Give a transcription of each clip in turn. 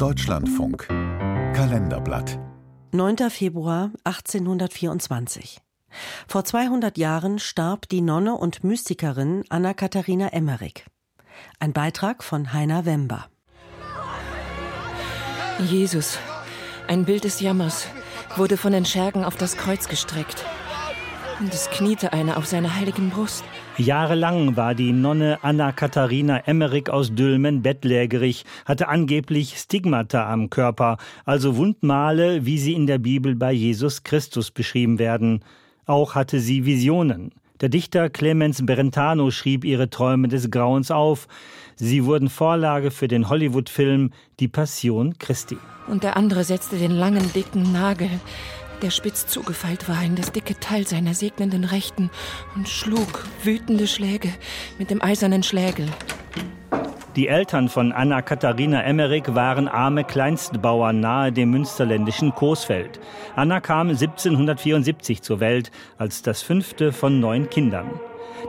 Deutschlandfunk Kalenderblatt 9. Februar 1824. Vor 200 Jahren starb die Nonne und Mystikerin Anna-Katharina Emmerich. Ein Beitrag von Heiner Wember. Jesus, ein Bild des Jammers, wurde von den Schergen auf das Kreuz gestreckt. Und es kniete einer auf seiner heiligen Brust. Jahrelang war die Nonne Anna Katharina Emmerich aus Dülmen bettlägerig, hatte angeblich Stigmata am Körper, also Wundmale, wie sie in der Bibel bei Jesus Christus beschrieben werden. Auch hatte sie Visionen. Der Dichter Clemens Brentano schrieb ihre Träume des Grauens auf. Sie wurden Vorlage für den Hollywood-Film Die Passion Christi. Und der andere setzte den langen, dicken Nagel, der spitz zugefeilt war, in das dicke Teil seiner segnenden Rechten und schlug wütende Schläge mit dem eisernen Schlägel. Die Eltern von Anna Katharina Emmerich waren arme Kleinstbauern nahe dem münsterländischen Coesfeld. Anna kam 1774 zur Welt als das fünfte von neun Kindern.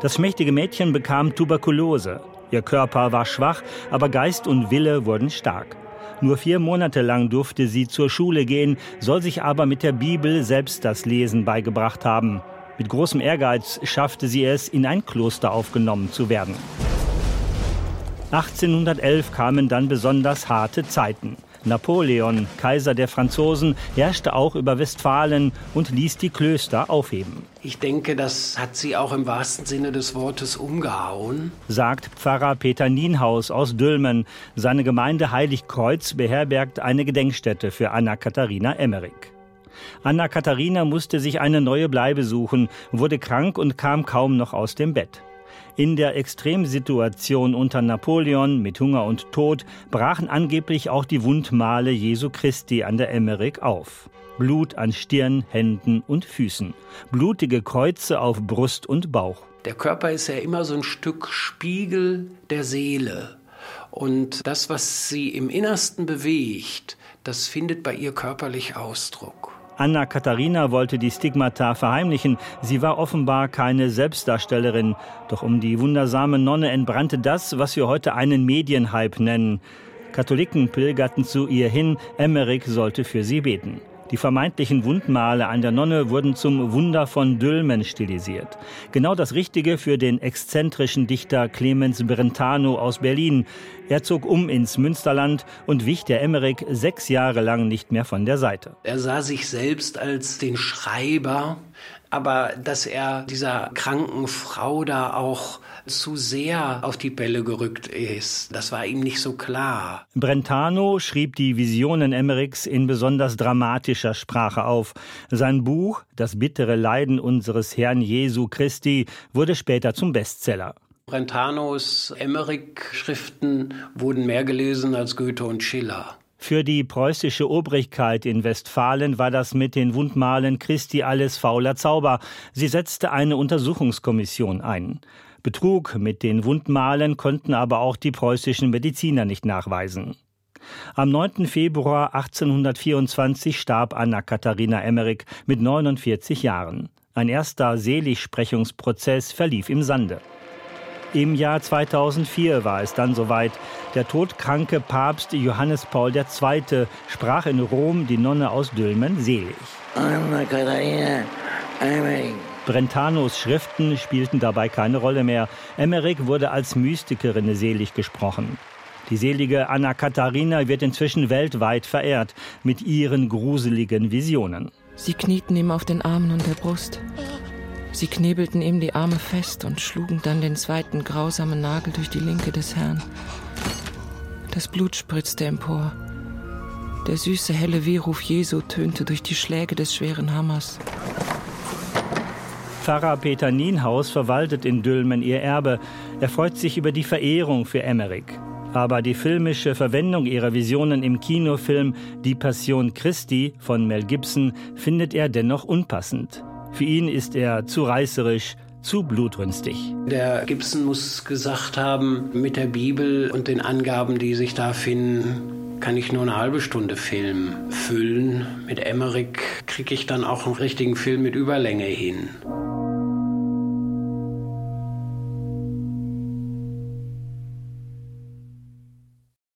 Das schmächtige Mädchen bekam Tuberkulose. Ihr Körper war schwach, aber Geist und Wille wurden stark. Nur vier Monate lang durfte sie zur Schule gehen, soll sich aber mit der Bibel selbst das Lesen beigebracht haben. Mit großem Ehrgeiz schaffte sie es, in ein Kloster aufgenommen zu werden. 1811 kamen dann besonders harte Zeiten. Napoleon, Kaiser der Franzosen, herrschte auch über Westfalen und ließ die Klöster aufheben. Ich denke, das hat sie auch im wahrsten Sinne des Wortes umgehauen, sagt Pfarrer Peter Nienhaus aus Dülmen. Seine Gemeinde Heiligkreuz beherbergt eine Gedenkstätte für Anna Katharina Emmerich. Anna Katharina musste sich eine neue Bleibe suchen, wurde krank und kam kaum noch aus dem Bett. In der Extremsituation unter Napoleon mit Hunger und Tod brachen angeblich auch die Wundmale Jesu Christi an der Emmerich auf. Blut an Stirn, Händen und Füßen. Blutige Kreuze auf Brust und Bauch. Der Körper ist ja immer so ein Stück Spiegel der Seele. Und das, was sie im Innersten bewegt, das findet bei ihr körperlich Ausdruck. Anna Katharina wollte die Stigmata verheimlichen. Sie war offenbar keine Selbstdarstellerin. Doch um die wundersame Nonne entbrannte das, was wir heute einen Medienhype nennen. Katholiken pilgerten zu ihr hin, Emmerich sollte für sie beten. Die vermeintlichen Wundmale an der Nonne wurden zum Wunder von Dülmen stilisiert. Genau das Richtige für den exzentrischen Dichter Clemens Brentano aus Berlin. Er zog um ins Münsterland und wich der Emmerich sechs Jahre lang nicht mehr von der Seite. Er sah sich selbst als den Schreiber, aber dass er dieser kranken Frau da auch zu sehr auf die Bälle gerückt ist. Das war ihm nicht so klar. Brentano schrieb die Visionen Emmerichs in besonders dramatischer Sprache auf. Sein Buch Das bittere Leiden unseres Herrn Jesu Christi wurde später zum Bestseller. Brentanos Emmerich-Schriften wurden mehr gelesen als Goethe und Schiller. Für die preußische Obrigkeit in Westfalen war das mit den Wundmalen Christi alles fauler Zauber. Sie setzte eine Untersuchungskommission ein. Betrug mit den Wundmalen konnten aber auch die preußischen Mediziner nicht nachweisen. Am 9. Februar 1824 starb Anna Katharina Emmerich mit 49 Jahren. Ein erster Seligsprechungsprozess verlief im Sande. Im Jahr 2004 war es dann soweit. Der todkranke Papst Johannes Paul II. sprach in Rom die Nonne aus Dülmen selig. Anna Katharina Emmerich Brentanos Schriften spielten dabei keine Rolle mehr. Emmerich wurde als Mystikerin selig gesprochen. Die selige Anna Katharina wird inzwischen weltweit verehrt mit ihren gruseligen Visionen. Sie knieten ihm auf den Armen und der Brust. Sie knebelten ihm die Arme fest und schlugen dann den zweiten grausamen Nagel durch die Linke des Herrn. Das Blut spritzte empor. Der süße helle Wehruf Jesu tönte durch die Schläge des schweren Hammers. Pfarrer Peter Nienhaus verwaltet in Dülmen ihr Erbe. Er freut sich über die Verehrung für Emmerich. Aber die filmische Verwendung ihrer Visionen im Kinofilm Die Passion Christi von Mel Gibson findet er dennoch unpassend. Für ihn ist er zu reißerisch, zu blutrünstig. Der Gibson muss gesagt haben, mit der Bibel und den Angaben, die sich da finden, kann ich nur eine halbe Stunde Film füllen. Mit Emmerich kriege ich dann auch einen richtigen Film mit Überlänge hin.